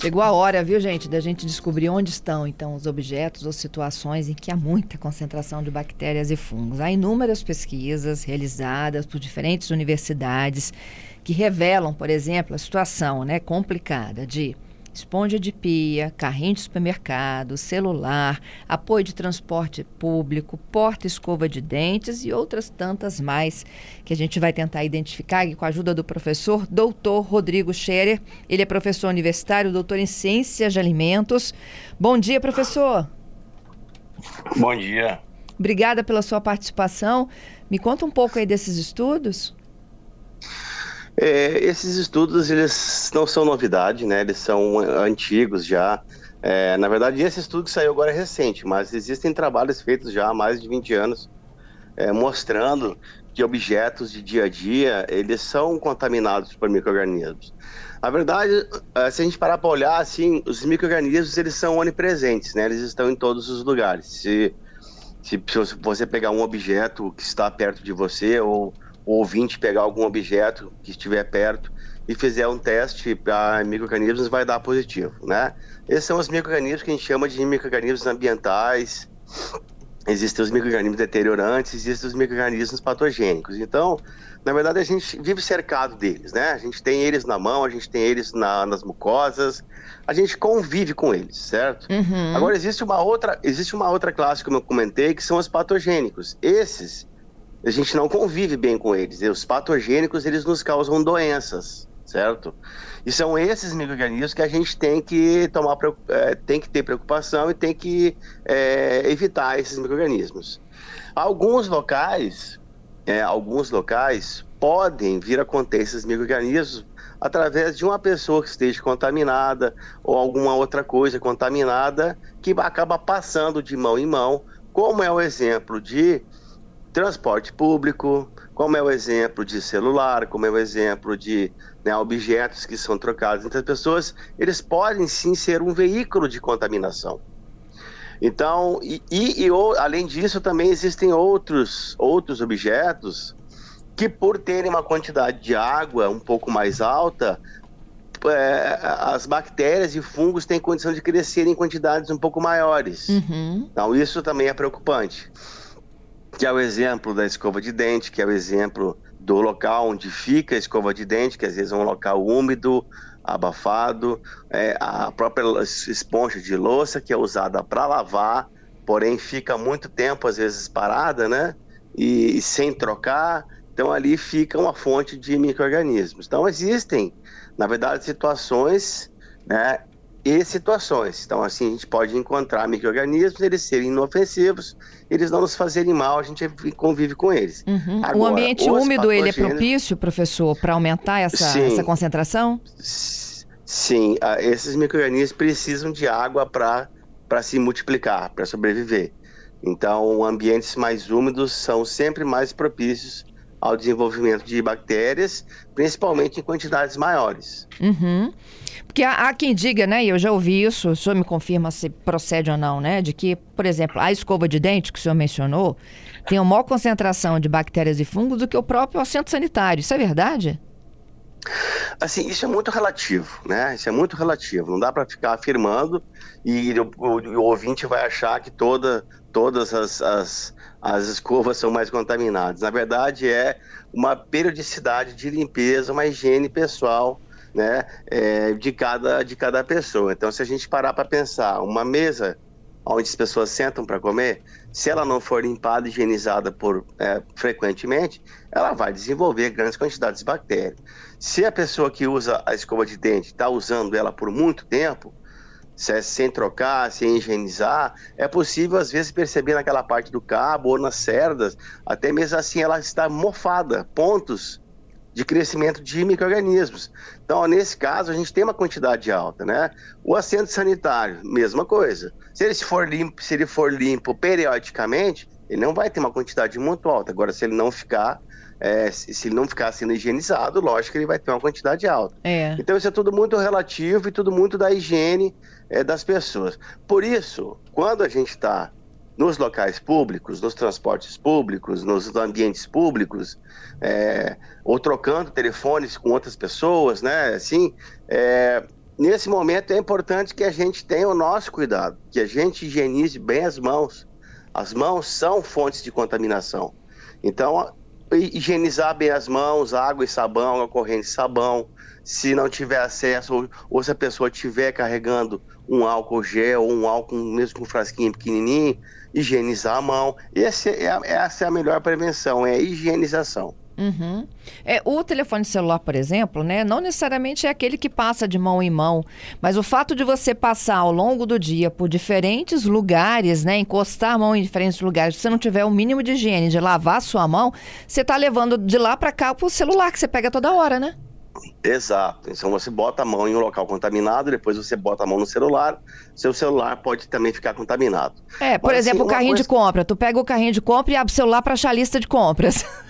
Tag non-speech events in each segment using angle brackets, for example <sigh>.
Chegou a hora, viu, gente, da gente descobrir onde estão, então, os objetos ou situações em que há muita concentração de bactérias e fungos. Há inúmeras pesquisas realizadas por diferentes universidades que revelam, por exemplo, a situação né, complicada de esponja de pia, carrinho de supermercado, celular, apoio de transporte público, porta-escova de dentes e outras tantas mais que a gente vai tentar identificar com a ajuda do professor doutor Rodrigo Scherer. Ele é professor universitário, doutor em Ciências de Alimentos. Bom dia, professor. Bom dia. Obrigada pela sua participação. Me conta um pouco aí desses estudos. É, esses estudos eles não são novidade, né? Eles são antigos já. É, na verdade, esse estudo saiu agora recente, mas existem trabalhos feitos já há mais de 20 anos é, mostrando que objetos de dia a dia eles são contaminados por microrganismos. Na verdade, é, se a gente parar para olhar, assim, os microrganismos eles são onipresentes, né? Eles estão em todos os lugares. Se, se, se você pegar um objeto que está perto de você ou o ouvinte pegar algum objeto que estiver perto e fizer um teste para microorganismos, vai dar positivo, né? Esses são os microorganismos que a gente chama de microorganismos ambientais. Existem os microorganismos deteriorantes, existem os microorganismos patogênicos. Então, na verdade, a gente vive cercado deles, né? A gente tem eles na mão, a gente tem eles na, nas mucosas, a gente convive com eles, certo? Uhum. Agora existe uma outra, existe uma outra classe, como eu comentei, que são os patogênicos. Esses a gente não convive bem com eles. Os patogênicos, eles nos causam doenças, certo? E são esses micro-organismos que a gente tem que tomar, é, tem que ter preocupação e tem que é, evitar esses micro-organismos. Alguns locais, é, alguns locais podem vir a conter esses micro-organismos através de uma pessoa que esteja contaminada ou alguma outra coisa contaminada que acaba passando de mão em mão, como é o exemplo de transporte público, como é o exemplo de celular, como é o exemplo de né, objetos que são trocados entre as pessoas, eles podem sim ser um veículo de contaminação. Então, e, e, e além disso, também existem outros, outros objetos que, por terem uma quantidade de água um pouco mais alta, é, as bactérias e fungos têm condição de crescer em quantidades um pouco maiores. Uhum. Então, isso também é preocupante que é o exemplo da escova de dente, que é o exemplo do local onde fica a escova de dente, que às vezes é um local úmido, abafado, é, a própria esponja de louça que é usada para lavar, porém fica muito tempo às vezes parada, né? E, e sem trocar, então ali fica uma fonte de microrganismos. Então existem, na verdade, situações, né, e situações. Então, assim, a gente pode encontrar micro-organismos, eles serem inofensivos, eles não nos fazerem mal, a gente convive com eles. Uhum. Agora, o ambiente úmido, ele é propício, professor, para aumentar essa, essa concentração? Sim, esses micro-organismos precisam de água para se multiplicar, para sobreviver. Então, ambientes mais úmidos são sempre mais propícios ao desenvolvimento de bactérias, principalmente em quantidades maiores. Uhum. Porque há, há, quem diga, né, eu já ouvi isso, o senhor me confirma se procede ou não, né, de que, por exemplo, a escova de dente que o senhor mencionou tem uma maior concentração de bactérias e fungos do que o próprio assento sanitário. Isso é verdade? Assim, isso é muito relativo, né? Isso é muito relativo. Não dá para ficar afirmando e o, o, o, ouvinte vai achar que toda, todas as, as, as escovas são mais contaminadas. Na verdade, é uma periodicidade de limpeza, uma higiene pessoal né, é, de, cada, de cada pessoa. Então, se a gente parar para pensar, uma mesa onde as pessoas sentam para comer, se ela não for limpada e higienizada por, é, frequentemente, ela vai desenvolver grandes quantidades de bactérias. Se a pessoa que usa a escova de dente está usando ela por muito tempo, é sem trocar, sem higienizar, é possível às vezes perceber naquela parte do cabo ou nas cerdas, até mesmo assim ela está mofada, pontos de crescimento de micro-organismos. Então, nesse caso, a gente tem uma quantidade alta, né? O assento sanitário, mesma coisa. Se ele for limpo, se ele for limpo periodicamente, ele não vai ter uma quantidade muito alta. Agora, se ele não ficar, é, se ele não ficar sendo higienizado, lógico que ele vai ter uma quantidade alta. É. Então, isso é tudo muito relativo e tudo muito da higiene é, das pessoas. Por isso, quando a gente está nos locais públicos, nos transportes públicos, nos ambientes públicos, é, ou trocando telefones com outras pessoas, né? Assim, é, nesse momento é importante que a gente tenha o nosso cuidado, que a gente higienize bem as mãos. As mãos são fontes de contaminação. Então, higienizar bem as mãos, água e sabão, água corrente e sabão. Se não tiver acesso, ou, ou se a pessoa estiver carregando um álcool gel ou um álcool mesmo com frasquinho pequenininho, higienizar a mão. Esse é, essa é a melhor prevenção, é a higienização. Uhum. É, o telefone celular, por exemplo, né, não necessariamente é aquele que passa de mão em mão, mas o fato de você passar ao longo do dia por diferentes lugares, né, encostar a mão em diferentes lugares, se você não tiver o mínimo de higiene de lavar a sua mão, você está levando de lá para cá o celular que você pega toda hora, né? Exato. Então você bota a mão em um local contaminado, depois você bota a mão no celular, seu celular pode também ficar contaminado. É, por Mas, assim, exemplo, assim, o carrinho coisa... de compra. Tu pega o carrinho de compra e abre o celular para achar a lista de compras. <laughs>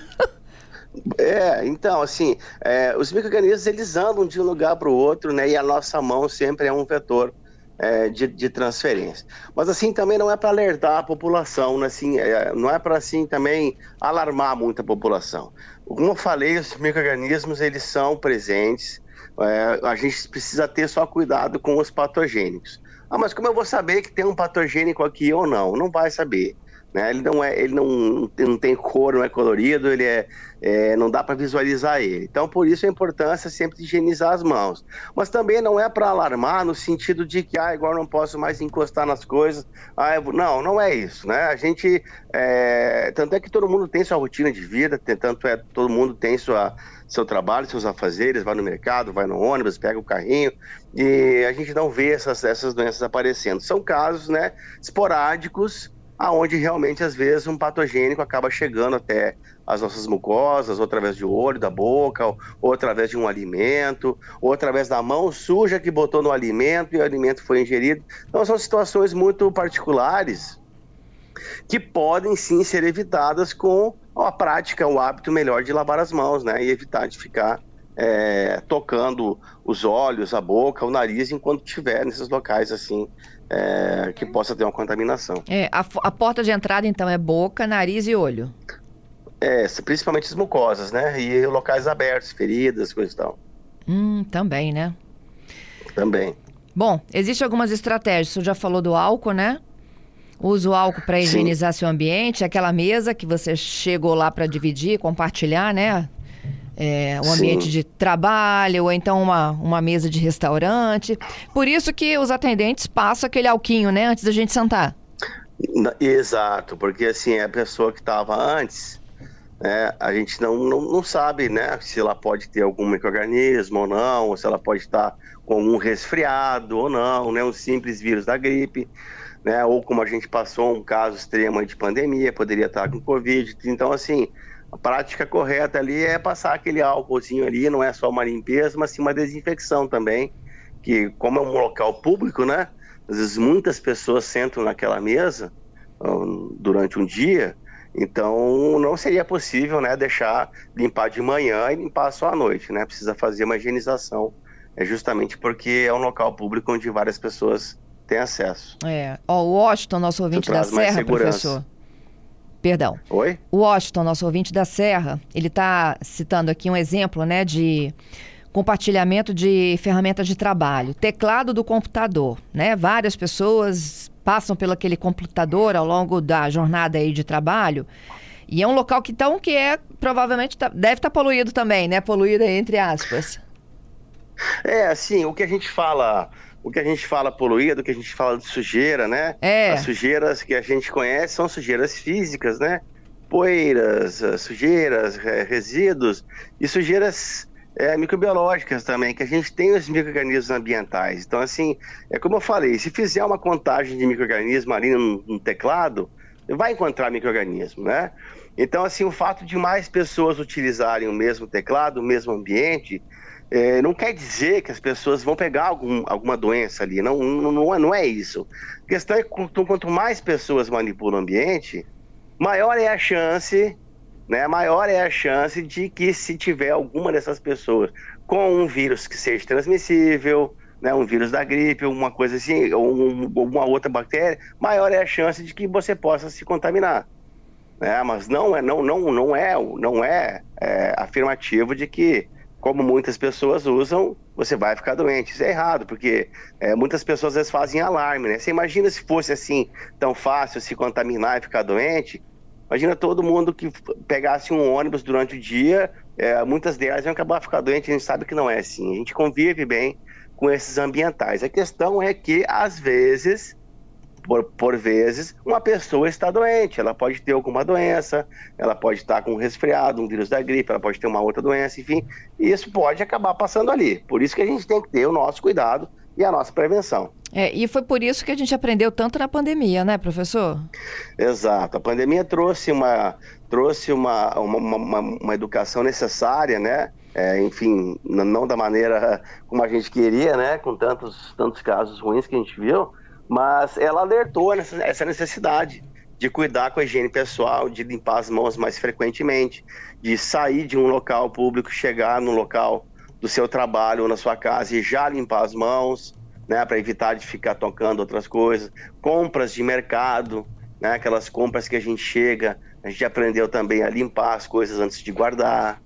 É, então, assim, é, os micro-organismos eles andam de um lugar para o outro, né? E a nossa mão sempre é um vetor é, de, de, transferência. Mas assim também não é para alertar a população, né? assim, é, não é para assim também alarmar muito a população. Como eu falei, os micro-organismos eles são presentes. É, a gente precisa ter só cuidado com os patogênicos. Ah, mas como eu vou saber que tem um patogênico aqui ou não? Não vai saber. Né? Ele não é, ele não, não tem cor, não é colorido, ele é, é não dá para visualizar ele. Então, por isso a importância sempre de higienizar as mãos. Mas também não é para alarmar no sentido de que, ah, agora não posso mais encostar nas coisas. Ah, não, não é isso, né? A gente, é... tanto é que todo mundo tem sua rotina de vida, tanto é todo mundo tem sua seu trabalho, seus afazeres, vai no mercado, vai no ônibus, pega o carrinho e a gente não vê essas, essas doenças aparecendo. São casos, né, esporádicos aonde realmente às vezes um patogênico acaba chegando até as nossas mucosas, ou através de olho, da boca, ou, ou, através de um alimento, ou através da mão suja que botou no alimento e o alimento foi ingerido. Então são situações muito particulares que podem sim ser evitadas com a prática, o hábito melhor de lavar as mãos, né? E evitar de ficar é, tocando os olhos, a boca, o nariz enquanto estiver nesses locais assim é, que possa ter uma contaminação. É, a, a, porta de entrada, então, é boca, nariz e olho? É, principalmente as mucosas, né? E locais abertos, feridas, coisas e tal. Hum, também, né? Também. Bom, existem algumas estratégias. Você já falou do álcool, né? Usa o álcool para higienizar Sim. seu ambiente, aquela mesa que você chegou lá para dividir, compartilhar, né? É, um ambiente Sim. de trabalho, ou então uma, uma mesa de restaurante. Por isso que os atendentes passam aquele alquinho, né, antes da gente sentar. Exato, porque assim, a pessoa que estava antes, né, a gente não, não, não sabe né, se ela pode ter algum microorganismo ou não, ou se ela pode estar com algum resfriado ou não, né, um simples vírus da gripe. Né, ou como a gente passou um caso extremo de pandemia, poderia estar com Covid. Então, assim, a prática correta ali é passar aquele álcoolzinho ali, não é só uma limpeza, mas sim uma desinfecção também, que como é um local público, né? Às vezes muitas pessoas sentam naquela mesa um, durante um dia, então não seria possível, né, deixar limpar de manhã e limpar só à noite, né? Precisa fazer uma higienização, é justamente porque é um local público onde várias pessoas têm acesso. É, ó, o Washington, nosso ouvinte da Serra, professor. Perdão. Oi? O Washington, nosso ouvinte da Serra, ele está citando aqui um exemplo né, de compartilhamento de ferramentas de trabalho. Teclado do computador, né? Várias pessoas passam pelo aquele computador ao longo da jornada aí de trabalho. E é um local que então que é provavelmente tá, deve estar tá poluído também, né? Poluído entre aspas. É, assim, o que a gente fala o que a gente fala poluído, o que a gente fala de sujeira, né? É. As sujeiras que a gente conhece são sujeiras físicas, né? Poeiras, eh, sujeiras, resíduos e sujeiras é, microbiológicas também, que a gente tem os micro-organismos ambientais. Então, assim, é como eu falei, se fizer uma contagem de micro-organismo ali no, no teclado, vai encontrar micro-organismo, né? Então, assim, o fato de mais pessoas utilizarem o mesmo teclado, o mesmo ambiente, é, não quer dizer que as pessoas vão pegar algum, alguma doença ali, não, não, não, é, é isso. A questão é que quanto mais pessoas manipulam o ambiente, maior é a chance, né, maior é a chance de que se tiver alguma dessas pessoas com um vírus que seja transmissível, né, um vírus da gripe, uma coisa assim, ou um, uma outra bactéria, maior é a chance de que você possa se contaminar. Né? Mas não é, não, não, não é, não é, é afirmativo de que como muitas pessoas usam, você vai ficar doente. Isso é errado, porque é, muitas pessoas às vezes fazem alarme, né? Você imagina se fosse assim tão fácil se contaminar e ficar doente? Imagina todo mundo que pegasse um ônibus durante o dia, é, muitas delas iam acabar ficando doentes, a gente sabe que não é assim. A gente convive bem com esses ambientais. A questão é que, às vezes, por, por vezes, uma pessoa está doente, ela pode ter alguma doença, ela pode estar com um resfriado, um vírus da gripe, ela pode ter uma outra doença, enfim, e isso pode acabar passando ali. Por isso que a gente tem que ter o nosso cuidado e a nossa prevenção. É, e foi por isso que a gente aprendeu tanto na pandemia, né, professor? Exato. A pandemia trouxe uma, trouxe uma, uma, uma, uma educação necessária, né? É, enfim, não da maneira como a gente queria, né? Com tantos, tantos casos ruins que a gente viu, mas ela alertou essa necessidade de cuidar com a higiene pessoal, de limpar as mãos mais frequentemente, de sair de um local público, chegar no local do seu trabalho ou na sua casa e já limpar as mãos, né, para evitar de ficar tocando outras coisas, compras de mercado, né, aquelas compras que a gente chega, a gente aprendeu também a limpar as coisas antes de guardar,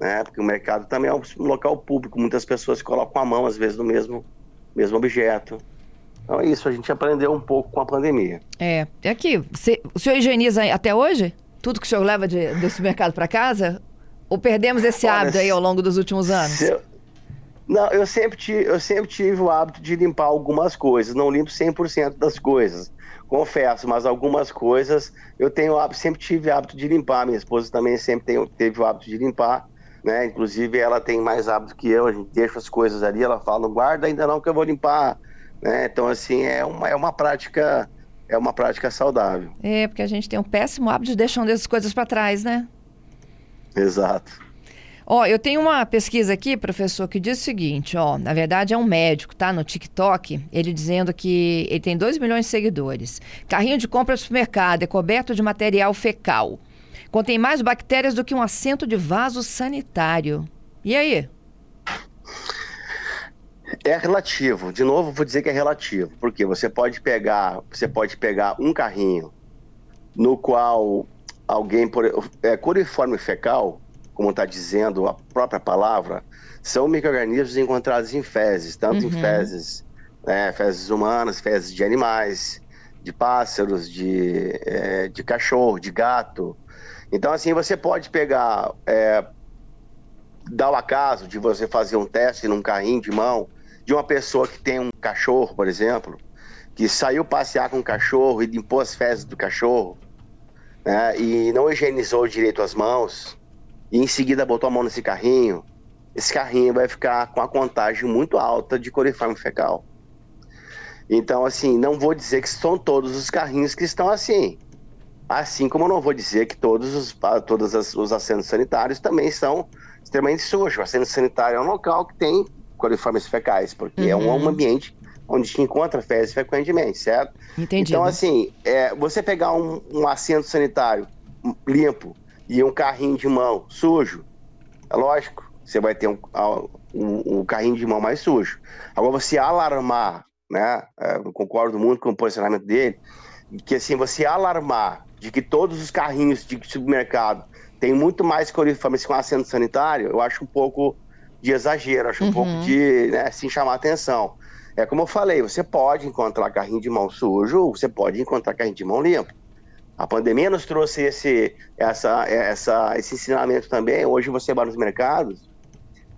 né, porque o mercado também é um local público, muitas pessoas colocam a mão às vezes no mesmo mesmo objeto. Então é isso, a gente aprendeu um pouco com a pandemia. É, é aqui, você, o senhor higieniza até hoje? Tudo que o senhor leva de, do supermercado para casa? Ou perdemos esse Olha, hábito aí ao longo dos últimos anos? Eu, não, eu sempre, tive, eu sempre tive o hábito de limpar algumas coisas. Não limpo 100% das coisas, confesso, mas algumas coisas eu tenho hábito, sempre tive o hábito de limpar. Minha esposa também sempre tem, teve o hábito de limpar. Né? Inclusive, ela tem mais hábito que eu. A gente deixa as coisas ali, ela fala, guarda ainda não que eu vou limpar. Né? Então, assim, é uma, é uma prática é uma prática saudável. É, porque a gente tem um péssimo hábito de deixar essas coisas para trás, né? Exato. Ó, eu tenho uma pesquisa aqui, professor, que diz o seguinte, ó, na verdade é um médico, tá, no TikTok, ele dizendo que ele tem 2 milhões de seguidores. Carrinho de compra do supermercado é coberto de material fecal. Contém mais bactérias do que um assento de vaso sanitário. E aí? É relativo. De novo, vou dizer que é relativo, porque você pode pegar, você pode pegar um carrinho no qual alguém por é, coliforme fecal, como está dizendo a própria palavra, são micro-organismos encontrados em fezes, tanto uhum. em fezes, né, fezes humanas, fezes de animais, de pássaros, de, é, de cachorro, de gato. Então, assim, você pode pegar, é, dar o acaso de você fazer um teste num carrinho de mão de uma pessoa que tem um cachorro, por exemplo, que saiu passear com o cachorro e limpou as fezes do cachorro, né, e não higienizou direito as mãos, e em seguida botou a mão nesse carrinho, esse carrinho vai ficar com a contagem muito alta de coliforme fecal. Então, assim, não vou dizer que são todos os carrinhos que estão assim. Assim como eu não vou dizer que todos os, todos os assentos sanitários também são extremamente sujos. O assento sanitário é um local que tem coliformes fecais, porque uhum. é um uhum. ambiente onde se encontra fezes frequentemente, certo? Entendi. Então, assim, é, você pegar um, um assento sanitário limpo e um carrinho de mão sujo, é lógico, você vai ter um, um, um carrinho de mão mais sujo. Agora, você alarmar, né? É, eu concordo muito com o posicionamento dele, que assim, você alarmar de que todos os carrinhos de supermercado têm muito mais coliformes com assento sanitário, eu acho um pouco de exagero, acho um uhum. pouco de, né, assim, chamar atenção. É como eu falei, você pode encontrar carrinho de mão sujo, você pode encontrar carrinho de mão limpo. A pandemia nos trouxe esse, essa, essa, esse ensinamento também. Hoje você vai nos mercados,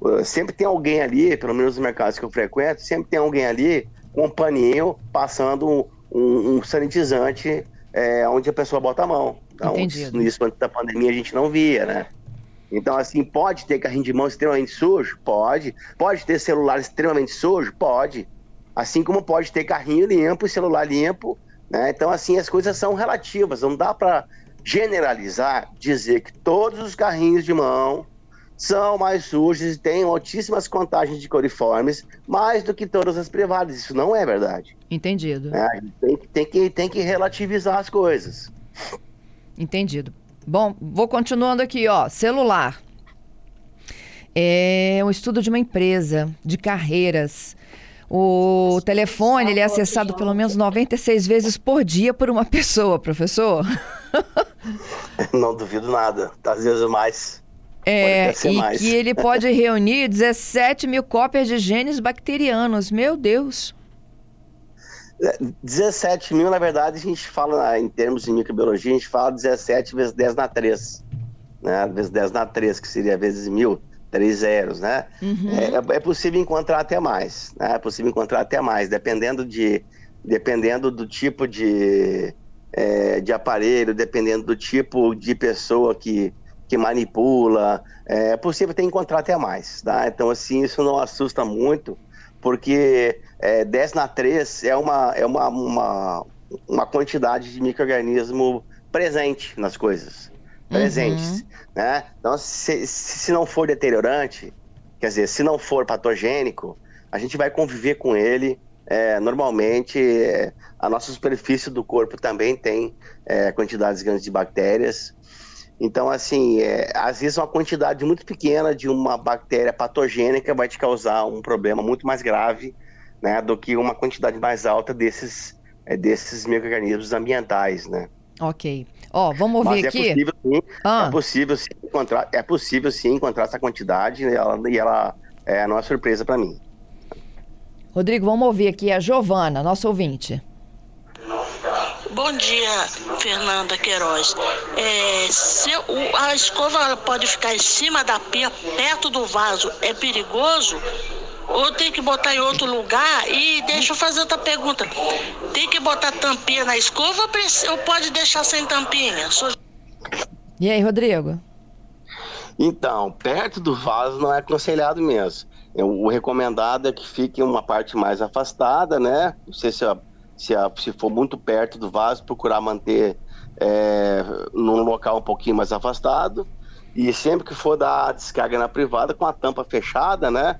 uh, sempre tem alguém ali, pelo menos nos mercados que eu frequento, sempre tem alguém ali com um paninho passando um, um, um sanitizante é, onde a pessoa bota a mão. Então, Entendido. isso antes da pandemia a gente não via, né? Então, assim, pode ter carrinho de mão extremamente sujo? Pode. Pode ter celular extremamente sujo? Pode. Assim como pode ter carrinho limpo e celular limpo né? Então, assim, as coisas são relativas, não dá para generalizar, dizer que todos os carrinhos de mão são mais sujos e têm altíssimas contagens de coliformes, mais do que todas as privadas. Isso não é verdade. Entendido. É, tem, tem, que, tem que relativizar as coisas. Entendido. Bom, vou continuando aqui, ó. Celular. É um estudo de uma empresa de carreiras o telefone ele é acessado pelo menos 96 vezes por dia por uma pessoa, professor. <laughs> Não duvido nada. Às vezes mais. É, e mais. que ele pode reunir 17 mil cópias de genes bacterianos. Meu Deus! 17 mil, na verdade, a gente fala, em termos de microbiologia, a gente fala 17 vezes 10 na 3. Né? Vezes 10 na 3, que seria vezes mil, três zeros, né? Uhum. É, é, possível encontrar até mais, né? É possível encontrar até mais, dependendo de dependendo do tipo de, é, de aparelho, dependendo do tipo de pessoa que, que manipula, é possível ter encontrar até mais, tá? Então, assim, isso não assusta muito, porque é, 10 na 3 é uma, é uma, uma, uma quantidade de microorganismo presente nas coisas, presentes, uhum. né? Então, se, se não for deteriorante, quer dizer, se não for patogênico, a gente vai conviver com ele é, normalmente é, a nossa superfície do corpo também tem é, quantidades grandes de bactérias. Então, assim, é, às vezes uma quantidade muito pequena de uma bactéria patogênica vai te causar um problema muito mais grave né, do que uma quantidade mais alta desses, é, desses micro-organismos ambientais, né? Ok. Ó, oh, vamos ouvir Mas é aqui. Possível, sim, ah. É possível sim encontrar, é possível sim encontrar essa quantidade e ela, e ela é, não é surpresa para mim. Rodrigo, vamos ouvir aqui a Giovana, nossa ouvinte. Bom dia, Fernanda Queiroz. É, se o, a escova pode ficar em cima da pia, perto do vaso, é perigoso? Ou tem que botar em outro lugar? E deixa eu fazer outra pergunta. Tem que botar tampinha na escova ou pode deixar sem tampinha? Sou... E aí, Rodrigo? Então, perto do vaso não é aconselhado mesmo. O recomendado é que fique uma parte mais afastada, né? Não sei se, a, se, a, se for muito perto do vaso, procurar manter é, num local um pouquinho mais afastado. E sempre que for dar descarga na privada, com a tampa fechada, né?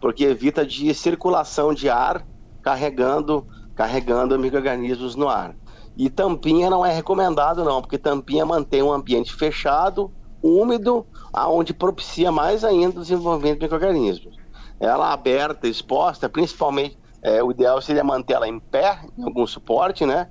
Porque evita de circulação de ar carregando, carregando micro-organismos no ar. E tampinha não é recomendado, não, porque tampinha mantém um ambiente fechado, úmido, aonde propicia mais ainda o desenvolvimento de micro-organismos ela aberta, exposta, principalmente, é, o ideal seria manter ela em pé, em algum suporte, né?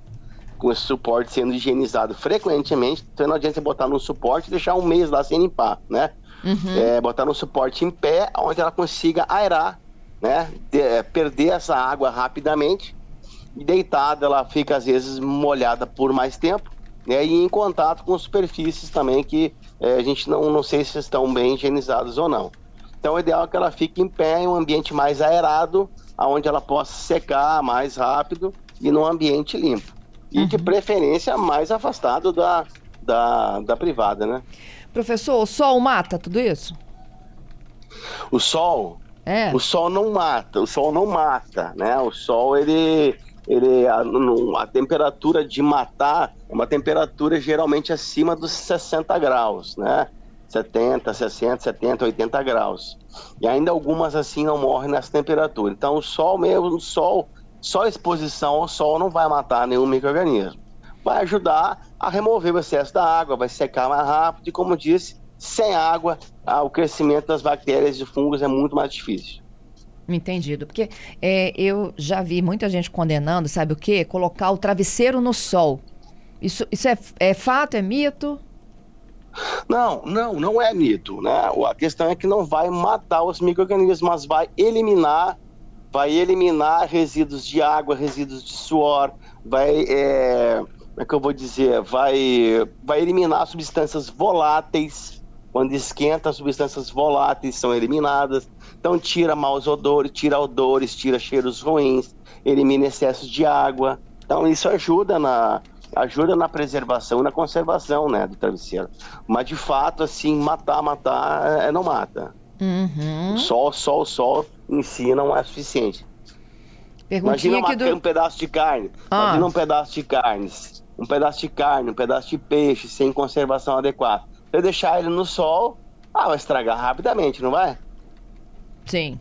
Com esse suporte sendo higienizado frequentemente, então não adianta você botar no suporte e deixar um mês lá sem limpar, né? Uhum. É, botar no suporte em pé, onde ela consiga aerar, né? De, é, perder essa água rapidamente. E deitada, ela fica às vezes molhada por mais tempo, né? E em contato com superfícies também que é, a gente não, não sei se estão bem higienizadas ou não. Então, o ideal é que ela fique em pé em um ambiente mais aerado, onde ela possa secar mais rápido e num ambiente limpo. E uhum. de preferência mais afastado da, da, da privada, né? Professor, o sol mata tudo isso? O sol? É. O sol não mata, o sol não mata, né? O sol, ele, ele a, a, temperatura de matar é uma temperatura geralmente acima dos 60 graus, né? 70, 60, 70, 80 graus. E ainda algumas assim não morrem nessa temperatura. Então o sol mesmo, o sol, só a exposição ao sol não vai matar nenhum microorganismo. Vai ajudar a remover o excesso da água, vai secar mais rápido e como disse, sem água, ah, o crescimento das bactérias e fungos é muito mais difícil. Entendido. Porque é, eu já vi muita gente condenando, sabe o quê? Colocar o travesseiro no sol. Isso, isso é, é fato, é mito? Não, não, não é mito, né? A questão é que não vai matar os micro-organismos, mas vai eliminar, vai eliminar resíduos de água, resíduos de suor, vai, é, como é que eu vou dizer, vai, vai eliminar substâncias voláteis, quando esquenta, as substâncias voláteis são eliminadas, então tira maus odores, tira odores, tira cheiros ruins, elimina excessos de água, então isso ajuda na, ajuda na preservação e na conservação, né, do travesseiro. Mas de fato, assim, matar, matar, é, não mata. Uhum. Só, só sol em si não é suficiente. Perguntinha Imagina do... um pedaço de carne. Ah. Imagina um pedaço de carne. Um pedaço de carne, um pedaço de peixe sem conservação adequada. Eu deixar ele no sol, ah, vai estragar rapidamente, não vai? Sim,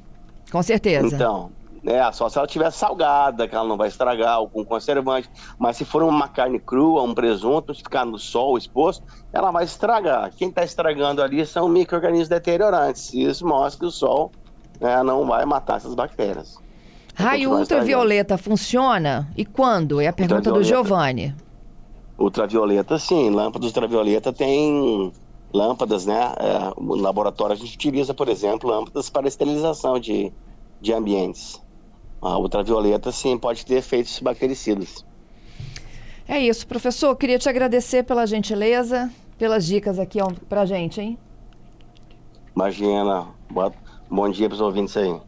com certeza. Então, né? Só se ela estiver salgada, que ela não vai estragar, ou com conservante. Mas se for uma carne crua, um presunto, se ficar no sol exposto, ela vai estragar. Quem está estragando ali são micro-organismos deteriorantes. Isso mostra que o sol né, não vai matar essas bactérias. Raio ultravioleta funciona? E quando? É a pergunta do Giovanni. Ultravioleta, sim. Lâmpada ultravioleta tem lâmpadas, né? É, no laboratório a gente utiliza, por exemplo, lâmpadas para esterilização de, de ambientes. A ultravioleta, sim, pode ter efeitos bactericidas. É isso, professor. Queria te agradecer pela gentileza, pelas dicas aqui para a gente, hein? Imagina. Bom dia para os ouvintes aí.